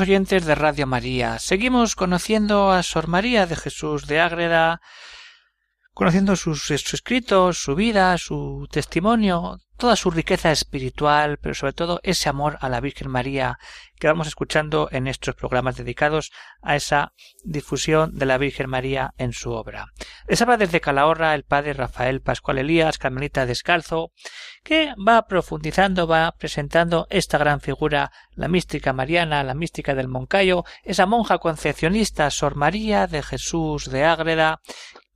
Oyentes de Radio María, seguimos conociendo a Sor María de Jesús de Ágreda, conociendo sus, escritos, su vida, su testimonio, toda su riqueza espiritual, pero sobre todo ese amor a la Virgen María que vamos escuchando en estos programas dedicados a esa difusión de la Virgen María en su obra. Les habla desde Calahorra el padre Rafael Pascual Elías, Carmelita Descalzo, que va profundizando, va presentando esta gran figura, la mística mariana, la mística del Moncayo, esa monja concepcionista Sor María de Jesús de Ágreda,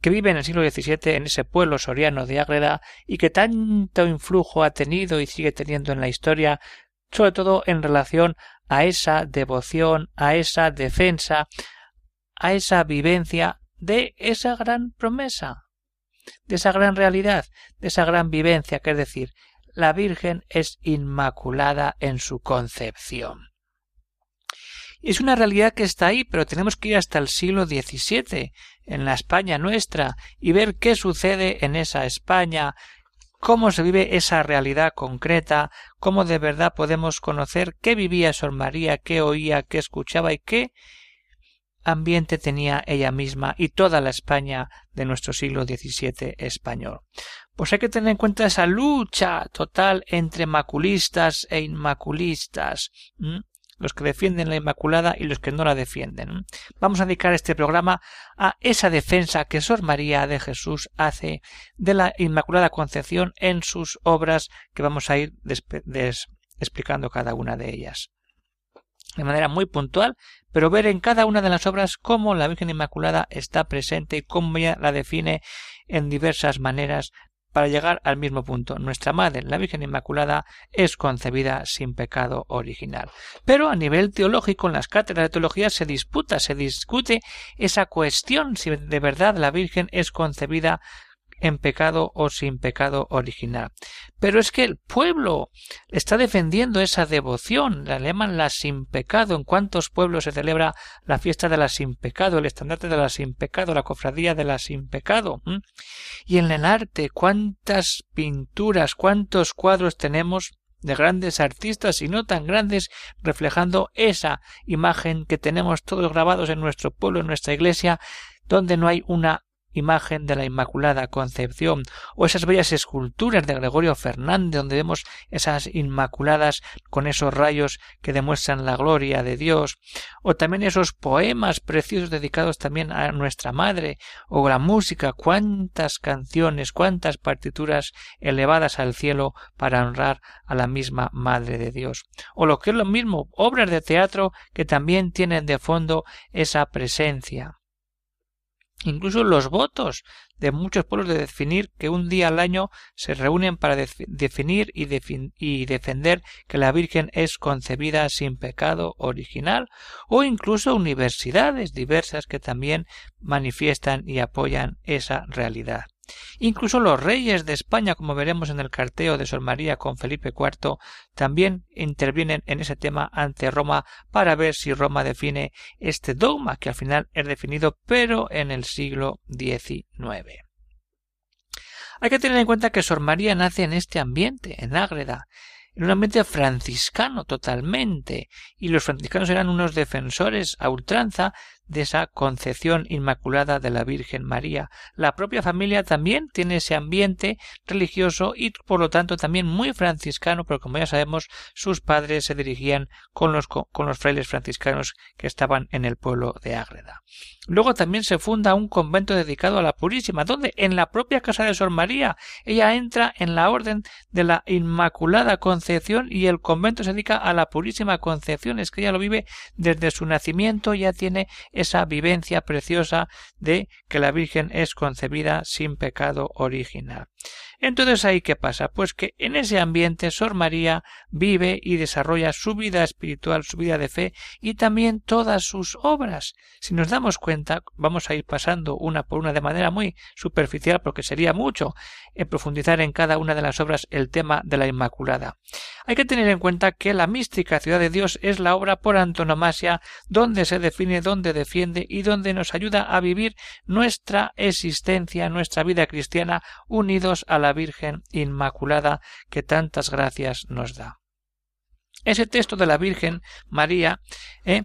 que vive en el siglo XVII en ese pueblo soriano de Ágreda y que tanto influjo ha tenido y sigue teniendo en la historia, sobre todo en relación a esa devoción, a esa defensa, a esa vivencia de esa gran promesa, de esa gran realidad, de esa gran vivencia, que es decir, la Virgen es inmaculada en su concepción. Es una realidad que está ahí, pero tenemos que ir hasta el siglo XVII, en la España nuestra, y ver qué sucede en esa España, cómo se vive esa realidad concreta, cómo de verdad podemos conocer qué vivía Sor María, qué oía, qué escuchaba y qué ambiente tenía ella misma y toda la España de nuestro siglo XVII español. Pues hay que tener en cuenta esa lucha total entre maculistas e inmaculistas los que defienden la Inmaculada y los que no la defienden. Vamos a dedicar este programa a esa defensa que Sor María de Jesús hace de la Inmaculada Concepción en sus obras que vamos a ir explicando cada una de ellas. De manera muy puntual, pero ver en cada una de las obras cómo la Virgen Inmaculada está presente y cómo ella la define en diversas maneras para llegar al mismo punto. Nuestra Madre, la Virgen Inmaculada, es concebida sin pecado original. Pero a nivel teológico, en las cátedras de teología se disputa, se discute esa cuestión si de verdad la Virgen es concebida en pecado o sin pecado original. Pero es que el pueblo está defendiendo esa devoción, la llaman la sin pecado. En cuántos pueblos se celebra la fiesta de la sin pecado, el estandarte de la sin pecado, la cofradía de la sin pecado. Y en el arte, cuántas pinturas, cuántos cuadros tenemos de grandes artistas y no tan grandes reflejando esa imagen que tenemos todos grabados en nuestro pueblo, en nuestra iglesia, donde no hay una imagen de la Inmaculada Concepción, o esas bellas esculturas de Gregorio Fernández, donde vemos esas Inmaculadas con esos rayos que demuestran la gloria de Dios, o también esos poemas preciosos dedicados también a nuestra Madre, o la música, cuántas canciones, cuántas partituras elevadas al cielo para honrar a la misma Madre de Dios, o lo que es lo mismo, obras de teatro que también tienen de fondo esa presencia incluso los votos de muchos pueblos de definir que un día al año se reúnen para definir y, defender que la Virgen es concebida sin pecado original, o incluso universidades diversas que también manifiestan y apoyan esa realidad. Incluso los reyes de España, como veremos en el carteo de Sor María con Felipe IV, también intervienen en ese tema ante Roma para ver si Roma define este dogma que al final es definido pero en el siglo XIX. Hay que tener en cuenta que Sor María nace en este ambiente, en Ágreda, en un ambiente franciscano totalmente, y los franciscanos eran unos defensores a ultranza de esa concepción inmaculada de la Virgen María. La propia familia también tiene ese ambiente religioso y por lo tanto también muy franciscano, pero como ya sabemos, sus padres se dirigían con los, con los frailes franciscanos que estaban en el pueblo de Ágreda. Luego también se funda un convento dedicado a la Purísima, donde en la propia casa de Sor María ella entra en la orden de la Inmaculada Concepción y el convento se dedica a la Purísima Concepción. Es que ella lo vive desde su nacimiento, ya tiene esa vivencia preciosa de que la Virgen es concebida sin pecado original. Entonces ahí qué pasa? Pues que en ese ambiente Sor María vive y desarrolla su vida espiritual, su vida de fe y también todas sus obras. Si nos damos cuenta, vamos a ir pasando una por una de manera muy superficial porque sería mucho en profundizar en cada una de las obras el tema de la Inmaculada. Hay que tener en cuenta que la mística ciudad de Dios es la obra por antonomasia donde se define, donde defiende y donde nos ayuda a vivir nuestra existencia, nuestra vida cristiana unidos a la Virgen Inmaculada que tantas gracias nos da. Ese texto de la Virgen María eh,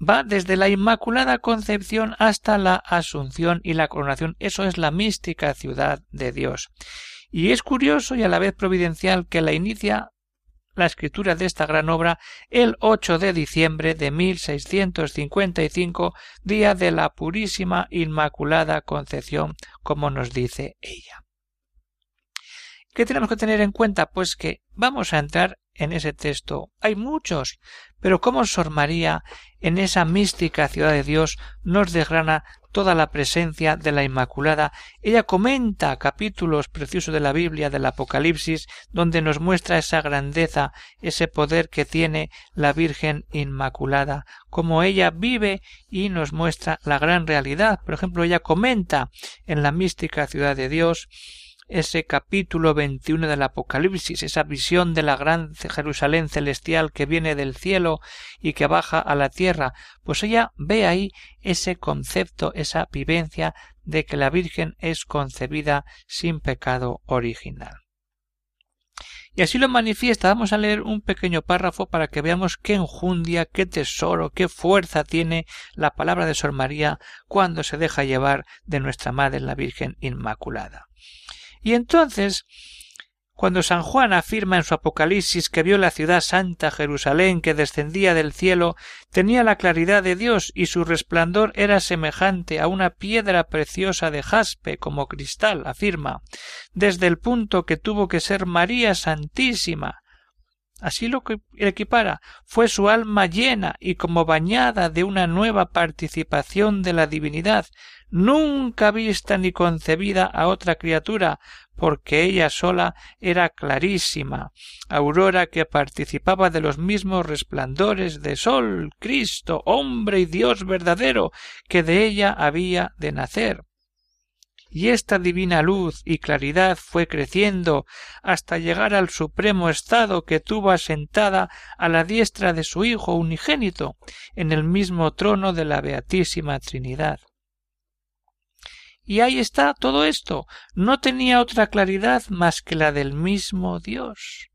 va desde la Inmaculada Concepción hasta la Asunción y la coronación. Eso es la mística ciudad de Dios. Y es curioso y a la vez providencial que la inicia la escritura de esta gran obra el 8 de diciembre de 1655, día de la Purísima Inmaculada Concepción, como nos dice ella. ¿Qué tenemos que tener en cuenta? Pues que vamos a entrar en ese texto. Hay muchos, pero cómo Sor María en esa mística ciudad de Dios nos desgrana toda la presencia de la Inmaculada. Ella comenta capítulos preciosos de la Biblia, del Apocalipsis, donde nos muestra esa grandeza, ese poder que tiene la Virgen Inmaculada, como ella vive y nos muestra la gran realidad. Por ejemplo, ella comenta en la mística ciudad de Dios ese capítulo 21 del Apocalipsis, esa visión de la gran Jerusalén celestial que viene del cielo y que baja a la tierra, pues ella ve ahí ese concepto, esa vivencia de que la Virgen es concebida sin pecado original. Y así lo manifiesta. Vamos a leer un pequeño párrafo para que veamos qué enjundia, qué tesoro, qué fuerza tiene la palabra de Sor María cuando se deja llevar de nuestra Madre la Virgen Inmaculada. Y entonces, cuando San Juan afirma en su Apocalipsis que vio la ciudad santa Jerusalén que descendía del cielo, tenía la claridad de Dios y su resplandor era semejante a una piedra preciosa de jaspe como cristal, afirma, desde el punto que tuvo que ser María Santísima, así lo que equipara, fue su alma llena y como bañada de una nueva participación de la divinidad, nunca vista ni concebida a otra criatura, porque ella sola era clarísima, aurora que participaba de los mismos resplandores de sol, Cristo, hombre y Dios verdadero, que de ella había de nacer y esta divina luz y claridad fue creciendo hasta llegar al supremo estado que tuvo asentada a la diestra de su Hijo unigénito en el mismo trono de la Beatísima Trinidad. Y ahí está todo esto. No tenía otra claridad más que la del mismo Dios.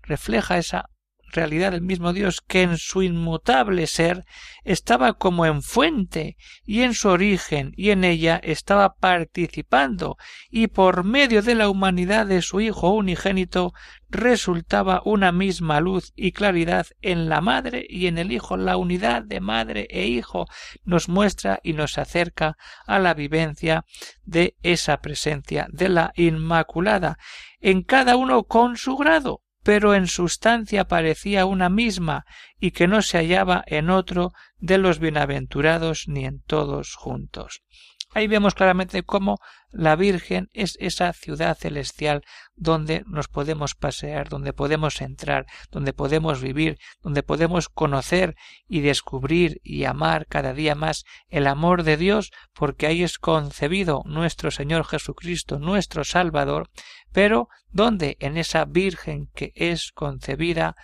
Refleja esa realidad del mismo Dios que en su inmutable ser estaba como en fuente y en su origen y en ella estaba participando y por medio de la humanidad de su Hijo unigénito resultaba una misma luz y claridad en la madre y en el Hijo. La unidad de madre e hijo nos muestra y nos acerca a la vivencia de esa presencia de la Inmaculada, en cada uno con su grado, pero en sustancia parecía una misma y que no se hallaba en otro de los bienaventurados ni en todos juntos. Ahí vemos claramente cómo la Virgen es esa ciudad celestial donde nos podemos pasear, donde podemos entrar, donde podemos vivir, donde podemos conocer y descubrir y amar cada día más el amor de Dios, porque ahí es concebido nuestro Señor Jesucristo, nuestro Salvador, pero donde en esa Virgen que es concebida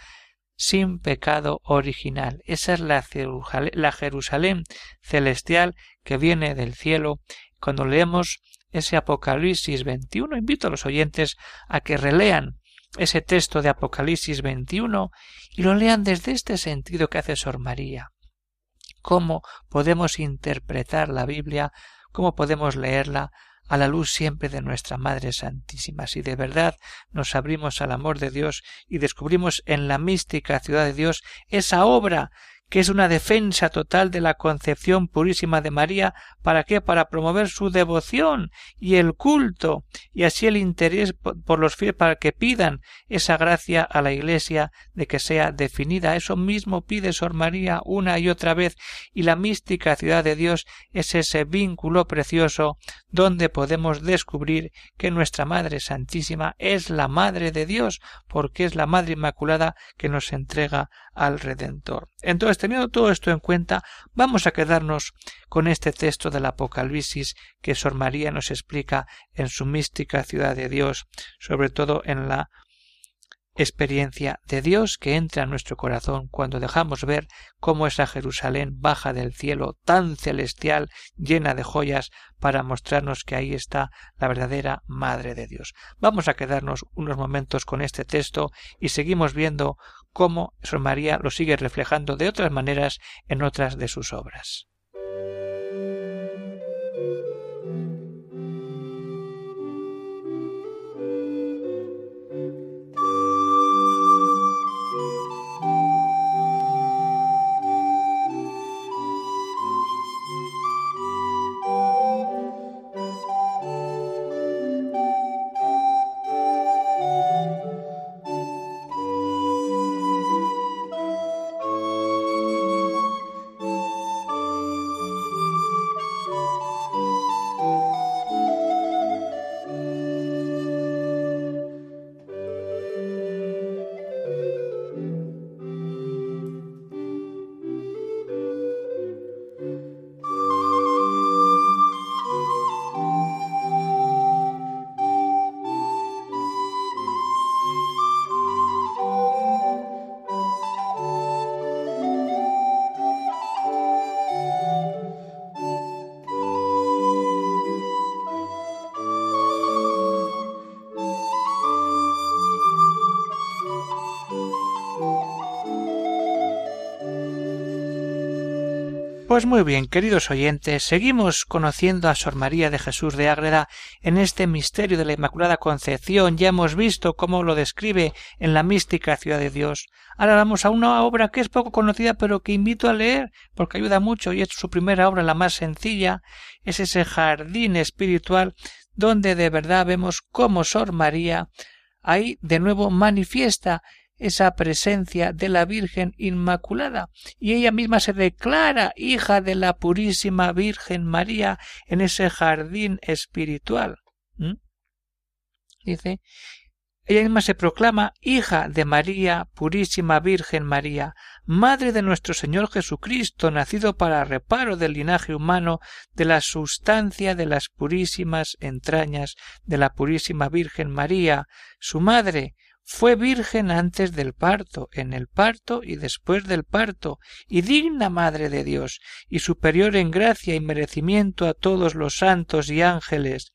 sin pecado original. Esa es la, Jerusalén celestial que viene del cielo. Cuando leemos ese Apocalipsis 21, invito a los oyentes a que relean ese texto de Apocalipsis 21 y lo lean desde este sentido que hace Sor María. Cómo podemos interpretar la Biblia, cómo podemos leerla a la luz siempre de nuestra Madre Santísima. Si de verdad nos abrimos al amor de Dios y descubrimos en la mística ciudad de Dios esa obra que es una defensa total de la concepción purísima de María, ¿para qué? Para promover su devoción y el culto, y así el interés por los fieles para que pidan esa gracia a la Iglesia de que sea definida. Eso mismo pide Sor María una y otra vez, y la mística ciudad de Dios es ese vínculo precioso donde podemos descubrir que nuestra Madre Santísima es la Madre de Dios, porque es la Madre Inmaculada que nos entrega al Redentor. Entonces, teniendo todo esto en cuenta, vamos a quedarnos con este texto del Apocalipsis que Sor María nos explica en su mística ciudad de Dios, sobre todo en la experiencia de Dios que entra en nuestro corazón cuando dejamos ver cómo esa Jerusalén baja del cielo tan celestial, llena de joyas, para mostrarnos que ahí está la verdadera Madre de Dios. Vamos a quedarnos unos momentos con este texto y seguimos viendo cómo Sor María lo sigue reflejando de otras maneras en otras de sus obras. Pues muy bien, queridos oyentes, seguimos conociendo a Sor María de Jesús de Ágreda en este misterio de la Inmaculada Concepción. Ya hemos visto cómo lo describe en la mística Ciudad de Dios. Ahora vamos a una obra que es poco conocida, pero que invito a leer, porque ayuda mucho, y es su primera obra, la más sencilla, es ese jardín espiritual donde de verdad vemos cómo Sor María ahí de nuevo manifiesta esa presencia de la Virgen Inmaculada, y ella misma se declara hija de la Purísima Virgen María en ese jardín espiritual. Dice, ella misma se proclama hija de María, Purísima Virgen María, Madre de nuestro Señor Jesucristo, nacido para reparo del linaje humano, de la sustancia de las purísimas entrañas de la Purísima Virgen María, su Madre, fue virgen antes del parto, en el parto y después del parto, y digna Madre de Dios, y superior en gracia y merecimiento a todos los santos y ángeles,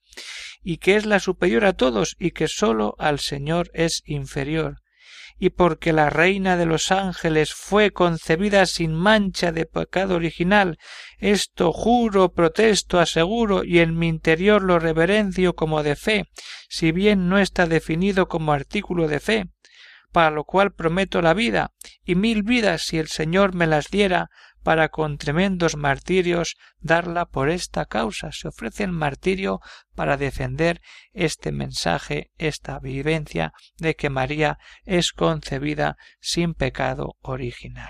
y que es la superior a todos y que sólo al Señor es inferior y porque la reina de los ángeles fue concebida sin mancha de pecado original, esto juro, protesto, aseguro y en mi interior lo reverencio como de fe, si bien no está definido como artículo de fe, para lo cual prometo la vida, y mil vidas si el Señor me las diera, para con tremendos martirios darla por esta causa. Se ofrece el martirio para defender este mensaje, esta vivencia de que María es concebida sin pecado original.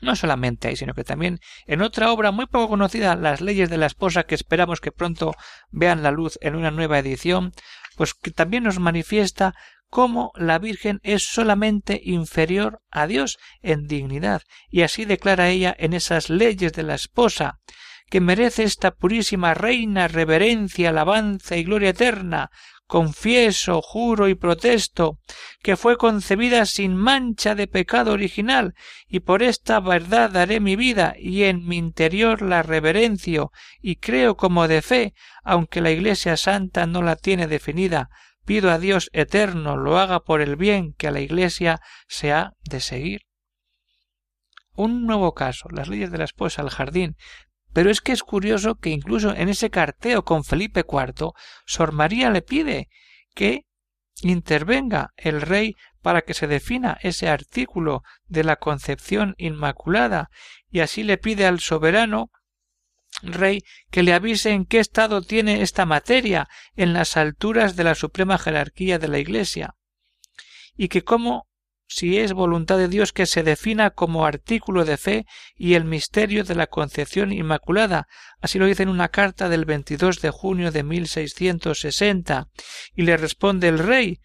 No solamente ahí, sino que también en otra obra muy poco conocida, Las leyes de la esposa, que esperamos que pronto vean la luz en una nueva edición, pues que también nos manifiesta cómo la Virgen es solamente inferior a Dios en dignidad, y así declara ella en esas leyes de la esposa, que merece esta purísima reina reverencia, alabanza y gloria eterna, confieso, juro y protesto, que fue concebida sin mancha de pecado original, y por esta verdad daré mi vida, y en mi interior la reverencio, y creo como de fe, aunque la Iglesia Santa no la tiene definida, pido a Dios eterno lo haga por el bien que a la Iglesia se ha de seguir. Un nuevo caso, las leyes de la esposa, al jardín. Pero es que es curioso que incluso en ese carteo con Felipe IV, Sor María le pide que intervenga el rey para que se defina ese artículo de la concepción inmaculada y así le pide al soberano rey que le avise en qué estado tiene esta materia en las alturas de la suprema jerarquía de la Iglesia y que cómo si es voluntad de Dios que se defina como artículo de fe y el misterio de la concepción inmaculada. Así lo dice en una carta del 22 de junio de 1660. Y le responde el rey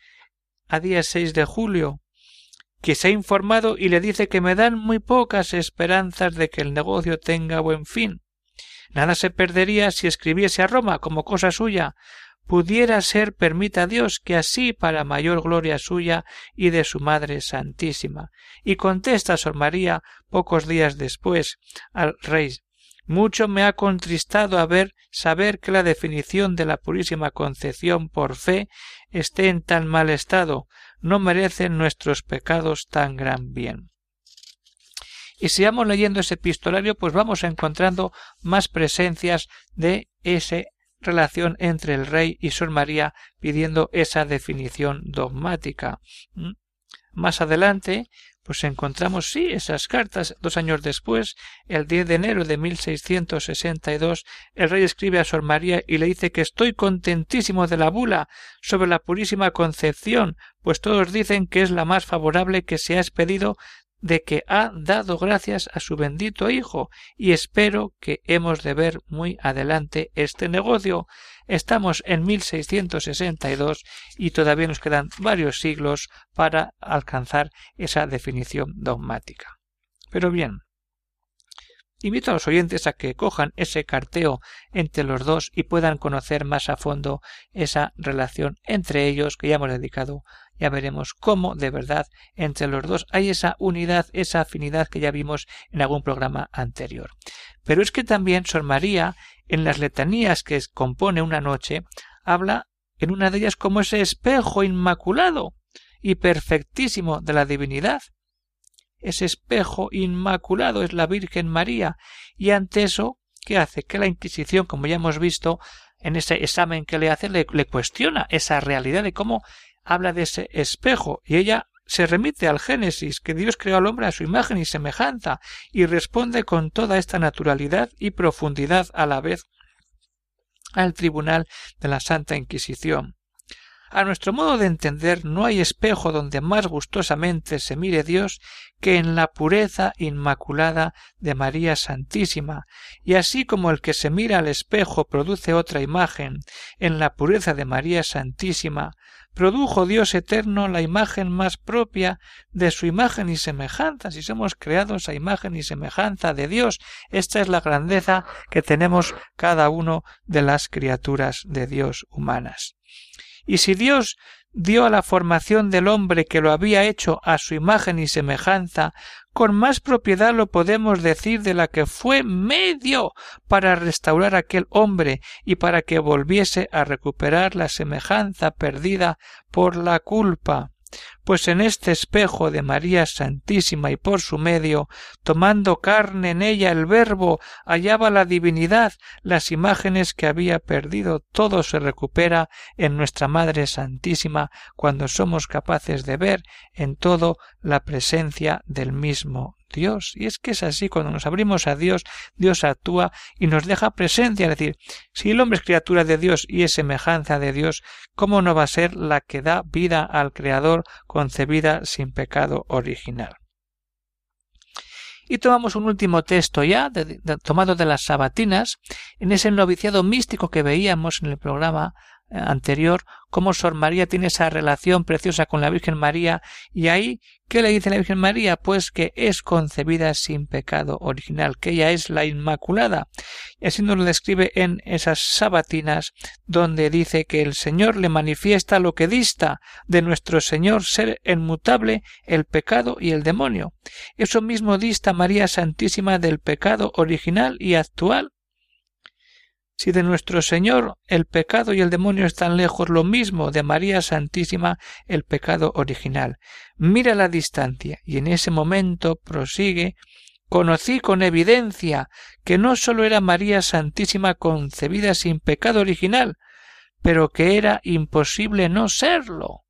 a día 6 de julio que se ha informado y le dice que me dan muy pocas esperanzas de que el negocio tenga buen fin. Nada se perdería si escribiese a Roma como cosa suya, pudiera ser, permita Dios, que así para mayor gloria suya y de su Madre Santísima. Y contesta Sor María pocos días después al rey mucho me ha contristado a ver saber que la definición de la purísima concepción por fe esté en tan mal estado, no merecen nuestros pecados tan gran bien. Y si vamos leyendo ese epistolario, pues vamos encontrando más presencias de ese relación entre el rey y Sor María pidiendo esa definición dogmática. ¿Mm? Más adelante, pues encontramos sí esas cartas. Dos años después, el 10 de enero de 1662, el rey escribe a Sor María y le dice que estoy contentísimo de la bula sobre la purísima concepción, pues todos dicen que es la más favorable que se ha expedido de que ha dado gracias a su bendito Hijo y espero que hemos de ver muy adelante este negocio. Estamos en 1662 y todavía nos quedan varios siglos para alcanzar esa definición dogmática. Pero bien, Invito a los oyentes a que cojan ese carteo entre los dos y puedan conocer más a fondo esa relación entre ellos que ya hemos dedicado. Ya veremos cómo de verdad entre los dos hay esa unidad, esa afinidad que ya vimos en algún programa anterior. Pero es que también Sor María, en las letanías que compone una noche, habla en una de ellas como ese espejo inmaculado y perfectísimo de la divinidad ese espejo inmaculado es la Virgen María, y ante eso, ¿qué hace? Que la Inquisición, como ya hemos visto, en ese examen que le hace, le, le cuestiona esa realidad de cómo habla de ese espejo, y ella se remite al Génesis, que Dios creó al hombre a su imagen y semejanza, y responde con toda esta naturalidad y profundidad a la vez al tribunal de la Santa Inquisición. A nuestro modo de entender, no hay espejo donde más gustosamente se mire Dios que en la pureza inmaculada de María Santísima, y así como el que se mira al espejo produce otra imagen en la pureza de María Santísima, produjo Dios eterno la imagen más propia de su imagen y semejanza, si somos creados a imagen y semejanza de Dios. Esta es la grandeza que tenemos cada uno de las criaturas de Dios humanas. Y si Dios dio a la formación del hombre que lo había hecho a su imagen y semejanza, con más propiedad lo podemos decir de la que fue medio para restaurar aquel hombre y para que volviese a recuperar la semejanza perdida por la culpa pues en este espejo de María Santísima y por su medio, tomando carne en ella el Verbo, hallaba la divinidad, las imágenes que había perdido, todo se recupera en nuestra Madre Santísima cuando somos capaces de ver en todo la presencia del mismo Dios. Y es que es así, cuando nos abrimos a Dios, Dios actúa y nos deja presencia. Es decir, si el hombre es criatura de Dios y es semejanza de Dios, ¿cómo no va a ser la que da vida al Creador concebida sin pecado original? Y tomamos un último texto ya, tomado de las sabatinas, en ese noviciado místico que veíamos en el programa anterior, cómo Sor María tiene esa relación preciosa con la Virgen María, y ahí, ¿qué le dice la Virgen María? Pues que es concebida sin pecado original, que ella es la Inmaculada. Y así nos lo describe en esas sabatinas, donde dice que el Señor le manifiesta lo que dista de nuestro Señor ser inmutable el pecado y el demonio. Eso mismo dista María Santísima del pecado original y actual, si de nuestro Señor el pecado y el demonio están lejos, lo mismo de María Santísima el pecado original. Mira la distancia y en ese momento prosigue conocí con evidencia que no sólo era María Santísima concebida sin pecado original, pero que era imposible no serlo.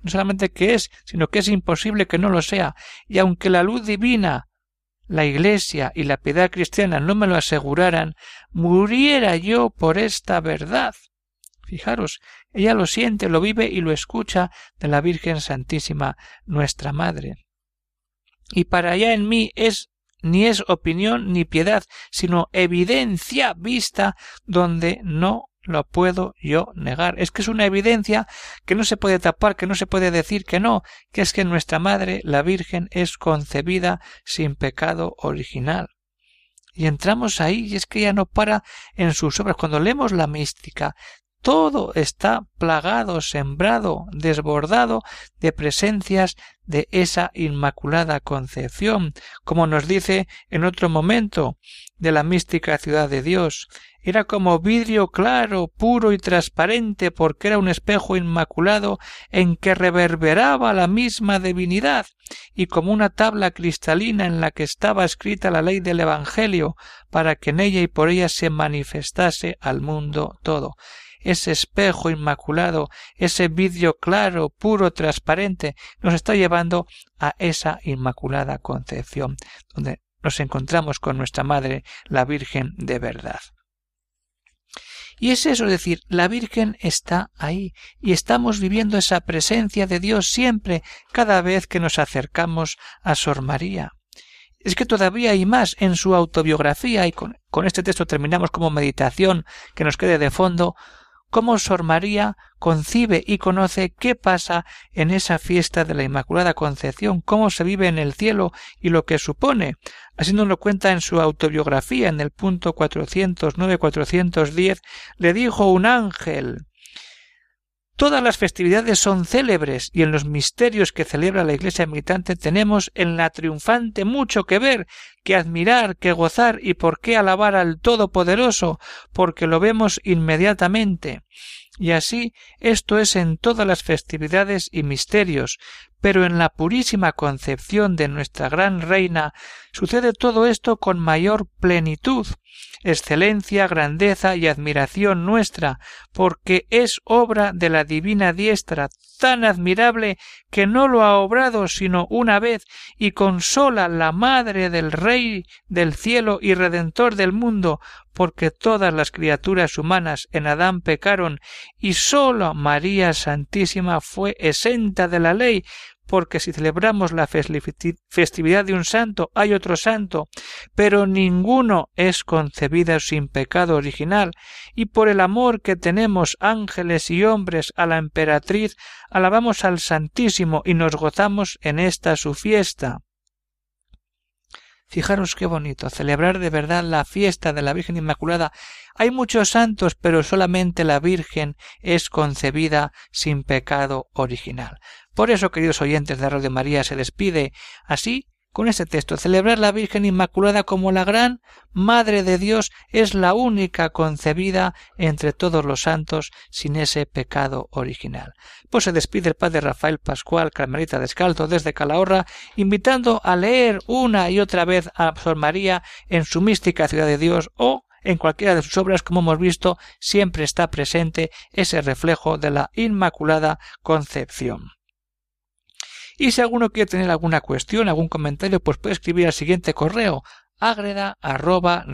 no solamente que es, sino que es imposible que no lo sea, y aunque la luz divina, la Iglesia y la piedad cristiana no me lo aseguraran, muriera yo por esta verdad. Fijaros, ella lo siente, lo vive y lo escucha de la Virgen Santísima, nuestra Madre. Y para allá en mí es ni es opinión ni piedad, sino evidencia vista donde no lo puedo yo negar. Es que es una evidencia que no se puede tapar, que no se puede decir que no, que es que nuestra Madre, la Virgen, es concebida sin pecado original. Y entramos ahí y es que ella no para en sus obras. Cuando leemos la mística, todo está plagado, sembrado, desbordado de presencias de esa Inmaculada Concepción, como nos dice en otro momento de la mística ciudad de Dios. Era como vidrio claro, puro y transparente, porque era un espejo inmaculado en que reverberaba la misma divinidad, y como una tabla cristalina en la que estaba escrita la ley del Evangelio, para que en ella y por ella se manifestase al mundo todo ese espejo inmaculado, ese vidrio claro, puro, transparente, nos está llevando a esa inmaculada concepción, donde nos encontramos con nuestra Madre, la Virgen de verdad. Y es eso, es decir, la Virgen está ahí y estamos viviendo esa presencia de Dios siempre, cada vez que nos acercamos a Sor María. Es que todavía hay más en su autobiografía y con, con este texto terminamos como meditación que nos quede de fondo cómo Sor María concibe y conoce qué pasa en esa fiesta de la Inmaculada Concepción, cómo se vive en el cielo y lo que supone. Así nos lo cuenta en su autobiografía en el punto 409-410, le dijo un ángel Todas las festividades son célebres y en los misterios que celebra la Iglesia militante tenemos en la triunfante mucho que ver, que admirar, que gozar y por qué alabar al Todopoderoso, porque lo vemos inmediatamente. Y así esto es en todas las festividades y misterios, pero en la purísima concepción de nuestra gran reina sucede todo esto con mayor plenitud, excelencia, grandeza y admiración nuestra, porque es obra de la divina diestra tan admirable que no lo ha obrado sino una vez y consola la madre del Rey del cielo y Redentor del mundo, porque todas las criaturas humanas en Adán pecaron y sólo María Santísima fue exenta de la ley, porque si celebramos la festividad de un santo hay otro santo, pero ninguno es concebido sin pecado original, y por el amor que tenemos ángeles y hombres a la emperatriz, alabamos al Santísimo y nos gozamos en esta su fiesta. Fijaros qué bonito, celebrar de verdad la fiesta de la Virgen Inmaculada. Hay muchos santos, pero solamente la Virgen es concebida sin pecado original. Por eso, queridos oyentes de Radio María, se despide así con este texto. Celebrar la Virgen Inmaculada como la gran Madre de Dios es la única concebida entre todos los santos sin ese pecado original. Pues se despide el Padre Rafael Pascual, Carmelita Descalzo, desde Calahorra, invitando a leer una y otra vez a Sor María en su mística ciudad de Dios o en cualquiera de sus obras, como hemos visto, siempre está presente ese reflejo de la Inmaculada Concepción. Y si alguno quiere tener alguna cuestión, algún comentario, pues puede escribir al siguiente correo agreda arroba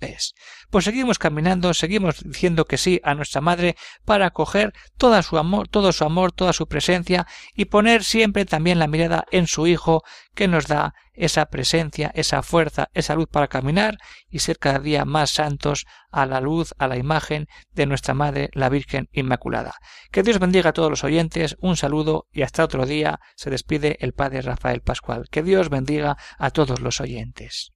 es. Pues seguimos caminando, seguimos diciendo que sí a nuestra madre para acoger toda su amor, todo su amor, toda su presencia y poner siempre también la mirada en su Hijo que nos da esa presencia, esa fuerza, esa luz para caminar y ser cada día más santos a la luz, a la imagen de nuestra Madre, la Virgen Inmaculada. Que Dios bendiga a todos los oyentes, un saludo y hasta otro día se despide el Padre Rafael Pascual. Que Dios bendiga a todos los oyentes.